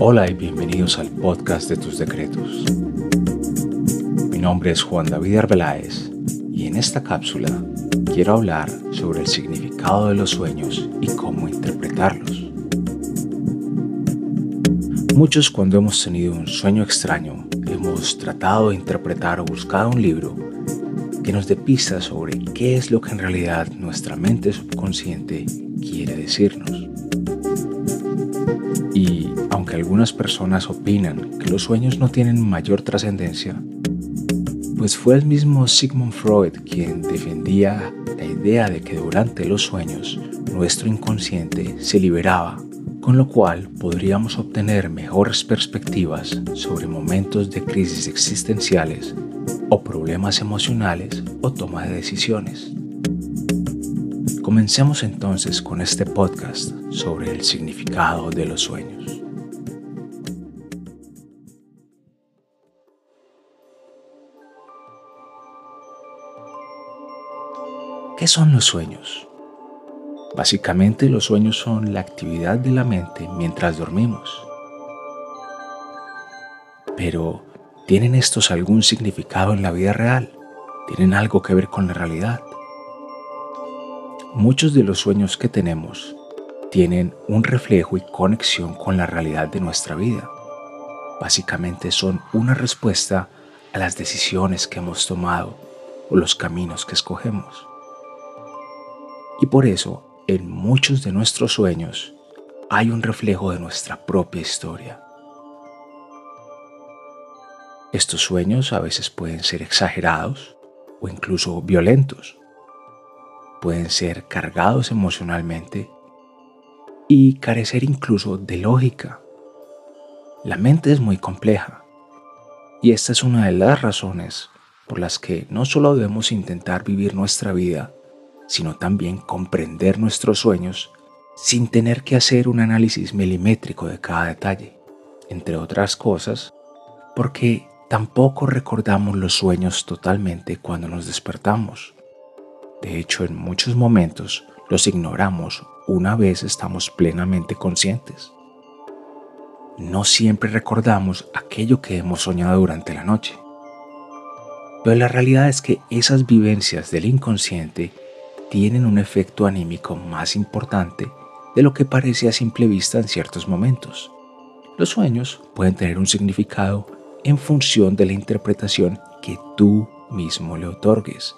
Hola y bienvenidos al podcast de tus decretos. Mi nombre es Juan David Arbeláez y en esta cápsula quiero hablar sobre el significado de los sueños y cómo interpretarlos. Muchos cuando hemos tenido un sueño extraño hemos tratado de interpretar o buscar un libro que nos dé pistas sobre qué es lo que en realidad nuestra mente subconsciente quiere decirnos. Y aunque algunas personas opinan que los sueños no tienen mayor trascendencia, pues fue el mismo Sigmund Freud quien defendía la idea de que durante los sueños nuestro inconsciente se liberaba, con lo cual podríamos obtener mejores perspectivas sobre momentos de crisis existenciales o problemas emocionales o toma de decisiones. Comencemos entonces con este podcast sobre el significado de los sueños. ¿Qué son los sueños? Básicamente los sueños son la actividad de la mente mientras dormimos. Pero, ¿tienen estos algún significado en la vida real? ¿Tienen algo que ver con la realidad? Muchos de los sueños que tenemos tienen un reflejo y conexión con la realidad de nuestra vida. Básicamente son una respuesta a las decisiones que hemos tomado o los caminos que escogemos. Y por eso, en muchos de nuestros sueños hay un reflejo de nuestra propia historia. Estos sueños a veces pueden ser exagerados o incluso violentos pueden ser cargados emocionalmente y carecer incluso de lógica. La mente es muy compleja y esta es una de las razones por las que no solo debemos intentar vivir nuestra vida, sino también comprender nuestros sueños sin tener que hacer un análisis milimétrico de cada detalle, entre otras cosas, porque tampoco recordamos los sueños totalmente cuando nos despertamos. De hecho, en muchos momentos los ignoramos una vez estamos plenamente conscientes. No siempre recordamos aquello que hemos soñado durante la noche. Pero la realidad es que esas vivencias del inconsciente tienen un efecto anímico más importante de lo que parece a simple vista en ciertos momentos. Los sueños pueden tener un significado en función de la interpretación que tú mismo le otorgues.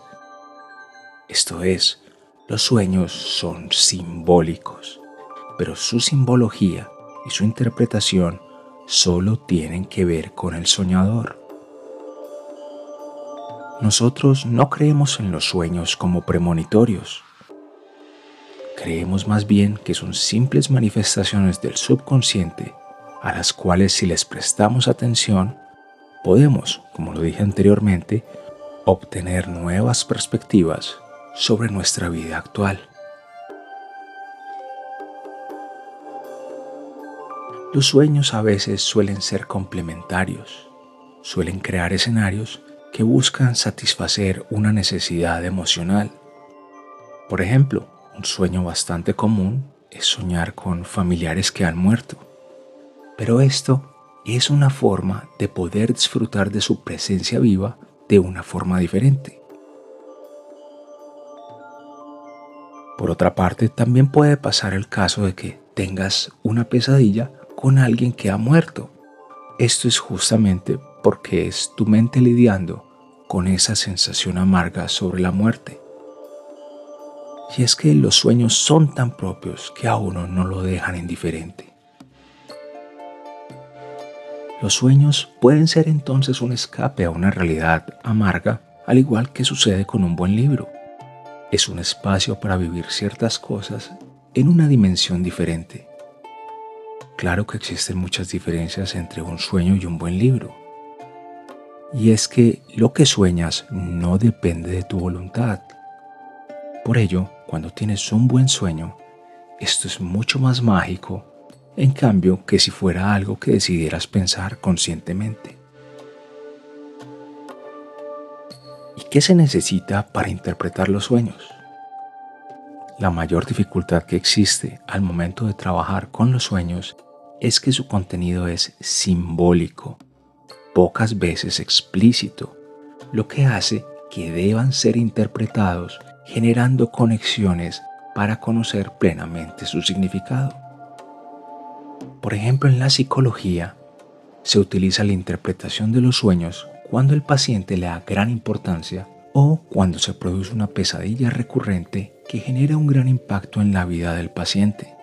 Esto es, los sueños son simbólicos, pero su simbología y su interpretación solo tienen que ver con el soñador. Nosotros no creemos en los sueños como premonitorios. Creemos más bien que son simples manifestaciones del subconsciente a las cuales si les prestamos atención, podemos, como lo dije anteriormente, obtener nuevas perspectivas sobre nuestra vida actual. Los sueños a veces suelen ser complementarios, suelen crear escenarios que buscan satisfacer una necesidad emocional. Por ejemplo, un sueño bastante común es soñar con familiares que han muerto, pero esto es una forma de poder disfrutar de su presencia viva de una forma diferente. Por otra parte, también puede pasar el caso de que tengas una pesadilla con alguien que ha muerto. Esto es justamente porque es tu mente lidiando con esa sensación amarga sobre la muerte. Y es que los sueños son tan propios que a uno no lo dejan indiferente. Los sueños pueden ser entonces un escape a una realidad amarga, al igual que sucede con un buen libro es un espacio para vivir ciertas cosas en una dimensión diferente. Claro que existen muchas diferencias entre un sueño y un buen libro. Y es que lo que sueñas no depende de tu voluntad. Por ello, cuando tienes un buen sueño, esto es mucho más mágico, en cambio que si fuera algo que decidieras pensar conscientemente. ¿Qué se necesita para interpretar los sueños? La mayor dificultad que existe al momento de trabajar con los sueños es que su contenido es simbólico, pocas veces explícito, lo que hace que deban ser interpretados generando conexiones para conocer plenamente su significado. Por ejemplo, en la psicología se utiliza la interpretación de los sueños cuando el paciente le da gran importancia o cuando se produce una pesadilla recurrente que genera un gran impacto en la vida del paciente.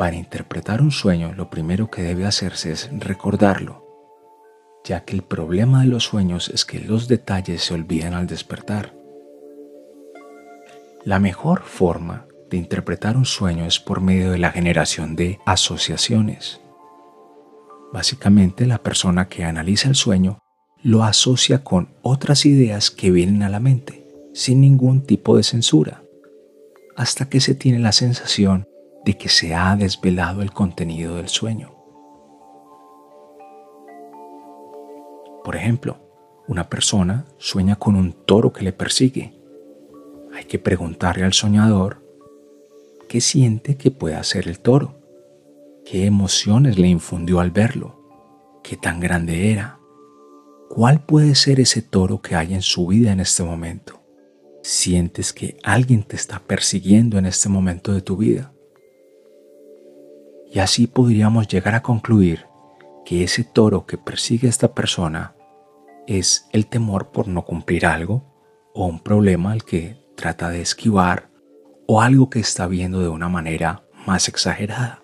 Para interpretar un sueño lo primero que debe hacerse es recordarlo, ya que el problema de los sueños es que los detalles se olvidan al despertar. La mejor forma de interpretar un sueño es por medio de la generación de asociaciones. Básicamente la persona que analiza el sueño lo asocia con otras ideas que vienen a la mente, sin ningún tipo de censura, hasta que se tiene la sensación de que se ha desvelado el contenido del sueño. Por ejemplo, una persona sueña con un toro que le persigue. Hay que preguntarle al soñador qué siente que puede hacer el toro, qué emociones le infundió al verlo, qué tan grande era, ¿Cuál puede ser ese toro que hay en su vida en este momento? ¿Sientes que alguien te está persiguiendo en este momento de tu vida? Y así podríamos llegar a concluir que ese toro que persigue a esta persona es el temor por no cumplir algo o un problema al que trata de esquivar o algo que está viendo de una manera más exagerada.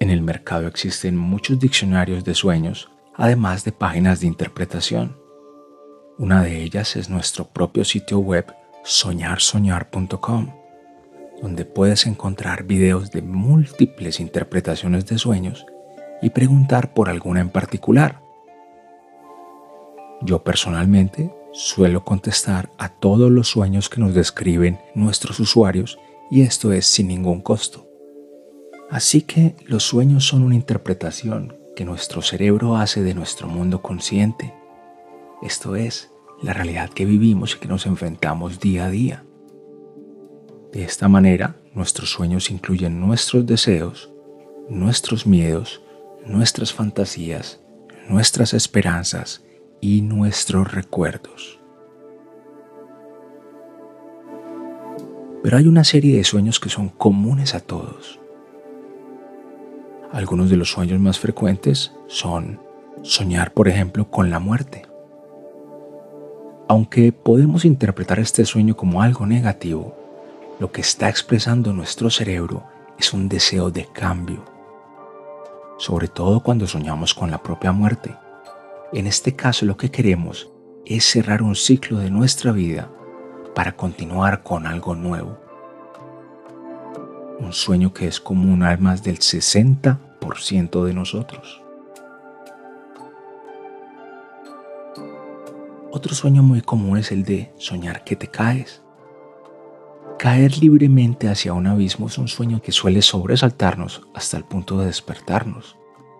En el mercado existen muchos diccionarios de sueños además de páginas de interpretación. Una de ellas es nuestro propio sitio web soñarsoñar.com, donde puedes encontrar videos de múltiples interpretaciones de sueños y preguntar por alguna en particular. Yo personalmente suelo contestar a todos los sueños que nos describen nuestros usuarios y esto es sin ningún costo. Así que los sueños son una interpretación que nuestro cerebro hace de nuestro mundo consciente. Esto es, la realidad que vivimos y que nos enfrentamos día a día. De esta manera, nuestros sueños incluyen nuestros deseos, nuestros miedos, nuestras fantasías, nuestras esperanzas y nuestros recuerdos. Pero hay una serie de sueños que son comunes a todos. Algunos de los sueños más frecuentes son soñar, por ejemplo, con la muerte. Aunque podemos interpretar este sueño como algo negativo, lo que está expresando nuestro cerebro es un deseo de cambio, sobre todo cuando soñamos con la propia muerte. En este caso lo que queremos es cerrar un ciclo de nuestra vida para continuar con algo nuevo un sueño que es común a más del 60% de nosotros. Otro sueño muy común es el de soñar que te caes. Caer libremente hacia un abismo es un sueño que suele sobresaltarnos hasta el punto de despertarnos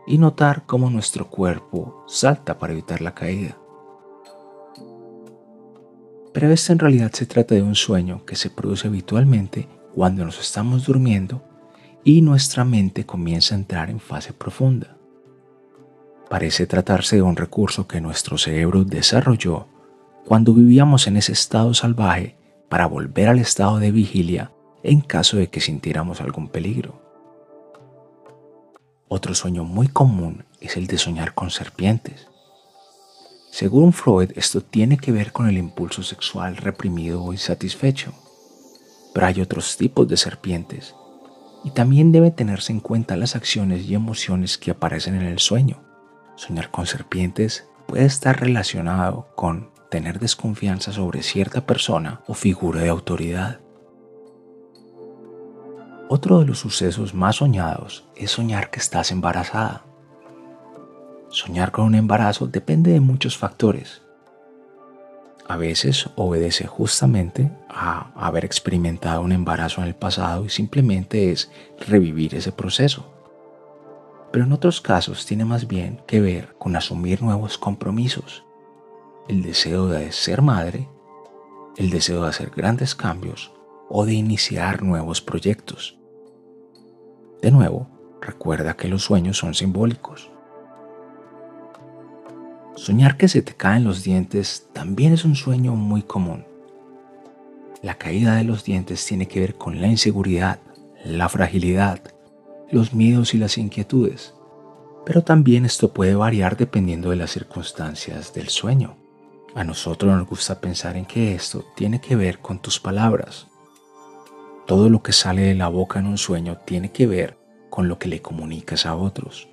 y notar cómo nuestro cuerpo salta para evitar la caída. Pero este en realidad se trata de un sueño que se produce habitualmente cuando nos estamos durmiendo y nuestra mente comienza a entrar en fase profunda. Parece tratarse de un recurso que nuestro cerebro desarrolló cuando vivíamos en ese estado salvaje para volver al estado de vigilia en caso de que sintiéramos algún peligro. Otro sueño muy común es el de soñar con serpientes. Según Freud, esto tiene que ver con el impulso sexual reprimido o insatisfecho pero hay otros tipos de serpientes y también debe tenerse en cuenta las acciones y emociones que aparecen en el sueño. Soñar con serpientes puede estar relacionado con tener desconfianza sobre cierta persona o figura de autoridad. Otro de los sucesos más soñados es soñar que estás embarazada. Soñar con un embarazo depende de muchos factores, a veces obedece justamente a haber experimentado un embarazo en el pasado y simplemente es revivir ese proceso. Pero en otros casos tiene más bien que ver con asumir nuevos compromisos, el deseo de ser madre, el deseo de hacer grandes cambios o de iniciar nuevos proyectos. De nuevo, recuerda que los sueños son simbólicos. Soñar que se te caen los dientes también es un sueño muy común. La caída de los dientes tiene que ver con la inseguridad, la fragilidad, los miedos y las inquietudes, pero también esto puede variar dependiendo de las circunstancias del sueño. A nosotros nos gusta pensar en que esto tiene que ver con tus palabras. Todo lo que sale de la boca en un sueño tiene que ver con lo que le comunicas a otros.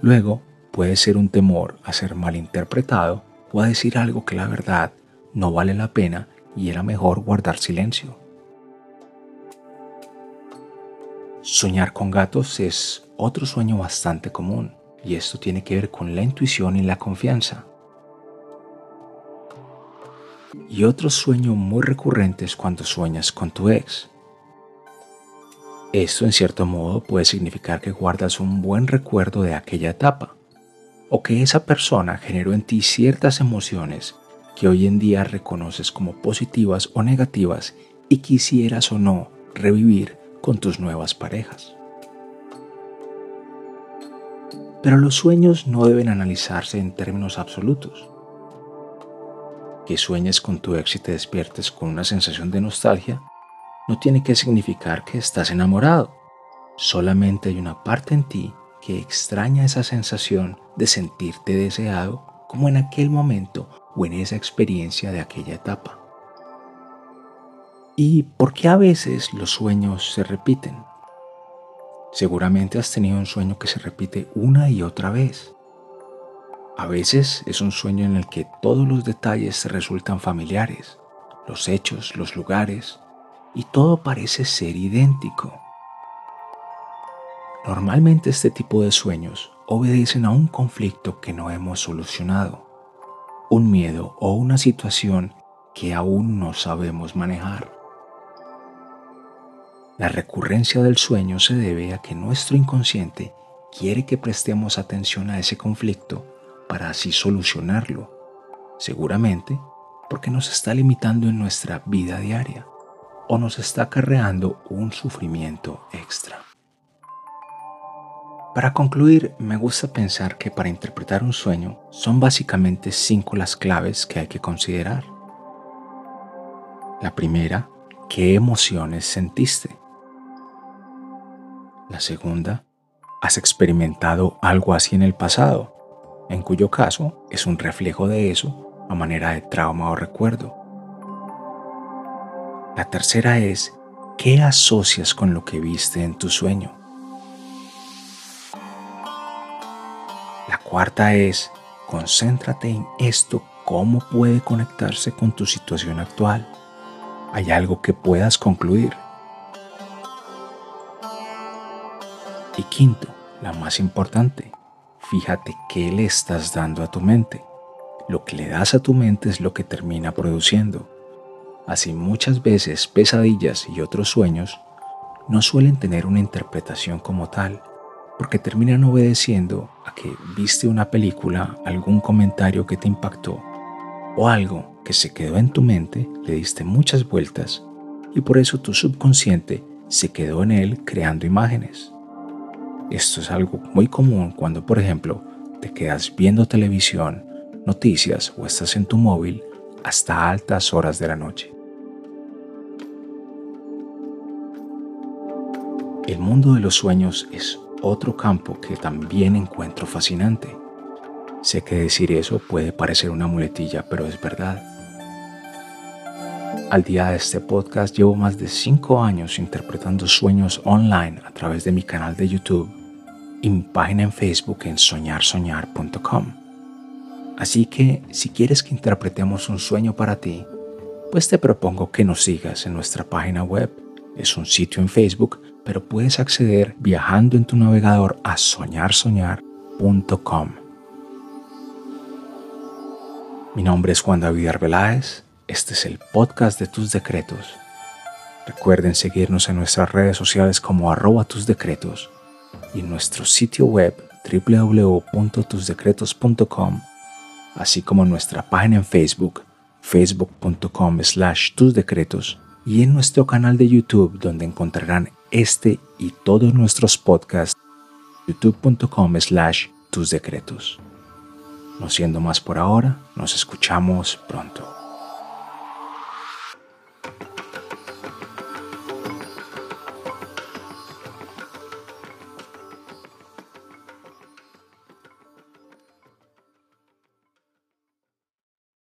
Luego, puede ser un temor a ser malinterpretado o a decir algo que la verdad no vale la pena y era mejor guardar silencio. Soñar con gatos es otro sueño bastante común y esto tiene que ver con la intuición y la confianza. Y otro sueño muy recurrente es cuando sueñas con tu ex. Esto en cierto modo puede significar que guardas un buen recuerdo de aquella etapa o que esa persona generó en ti ciertas emociones que hoy en día reconoces como positivas o negativas y quisieras o no revivir con tus nuevas parejas. Pero los sueños no deben analizarse en términos absolutos. Que sueñes con tu ex y te despiertes con una sensación de nostalgia no tiene que significar que estás enamorado. Solamente hay una parte en ti que extraña esa sensación de sentirte deseado como en aquel momento o en esa experiencia de aquella etapa. ¿Y por qué a veces los sueños se repiten? Seguramente has tenido un sueño que se repite una y otra vez. A veces es un sueño en el que todos los detalles resultan familiares, los hechos, los lugares, y todo parece ser idéntico. Normalmente este tipo de sueños obedecen a un conflicto que no hemos solucionado, un miedo o una situación que aún no sabemos manejar. La recurrencia del sueño se debe a que nuestro inconsciente quiere que prestemos atención a ese conflicto para así solucionarlo, seguramente porque nos está limitando en nuestra vida diaria o nos está acarreando un sufrimiento extra. Para concluir, me gusta pensar que para interpretar un sueño son básicamente cinco las claves que hay que considerar. La primera, ¿qué emociones sentiste? La segunda, ¿has experimentado algo así en el pasado? En cuyo caso es un reflejo de eso a manera de trauma o recuerdo. La tercera es, ¿qué asocias con lo que viste en tu sueño? cuarta es, concéntrate en esto, cómo puede conectarse con tu situación actual. ¿Hay algo que puedas concluir? Y quinto, la más importante, fíjate qué le estás dando a tu mente. Lo que le das a tu mente es lo que termina produciendo. Así muchas veces pesadillas y otros sueños no suelen tener una interpretación como tal, porque terminan obedeciendo a que viste una película, algún comentario que te impactó o algo que se quedó en tu mente, le diste muchas vueltas y por eso tu subconsciente se quedó en él creando imágenes. Esto es algo muy común cuando, por ejemplo, te quedas viendo televisión, noticias o estás en tu móvil hasta altas horas de la noche. El mundo de los sueños es otro campo que también encuentro fascinante. Sé que decir eso puede parecer una muletilla, pero es verdad. Al día de este podcast llevo más de 5 años interpretando sueños online a través de mi canal de YouTube y mi página en Facebook en soñarsoñar.com. Así que si quieres que interpretemos un sueño para ti, pues te propongo que nos sigas en nuestra página web. Es un sitio en Facebook pero puedes acceder viajando en tu navegador a soñarsoñar.com. Mi nombre es Juan David Arbeláez, este es el podcast de tus decretos. Recuerden seguirnos en nuestras redes sociales como arroba tus decretos y en nuestro sitio web www.tusdecretos.com, así como en nuestra página en Facebook, facebook.com slash tus decretos y en nuestro canal de YouTube donde encontrarán este y todos nuestros podcasts youtube.com slash tus decretos. No siendo más por ahora, nos escuchamos pronto.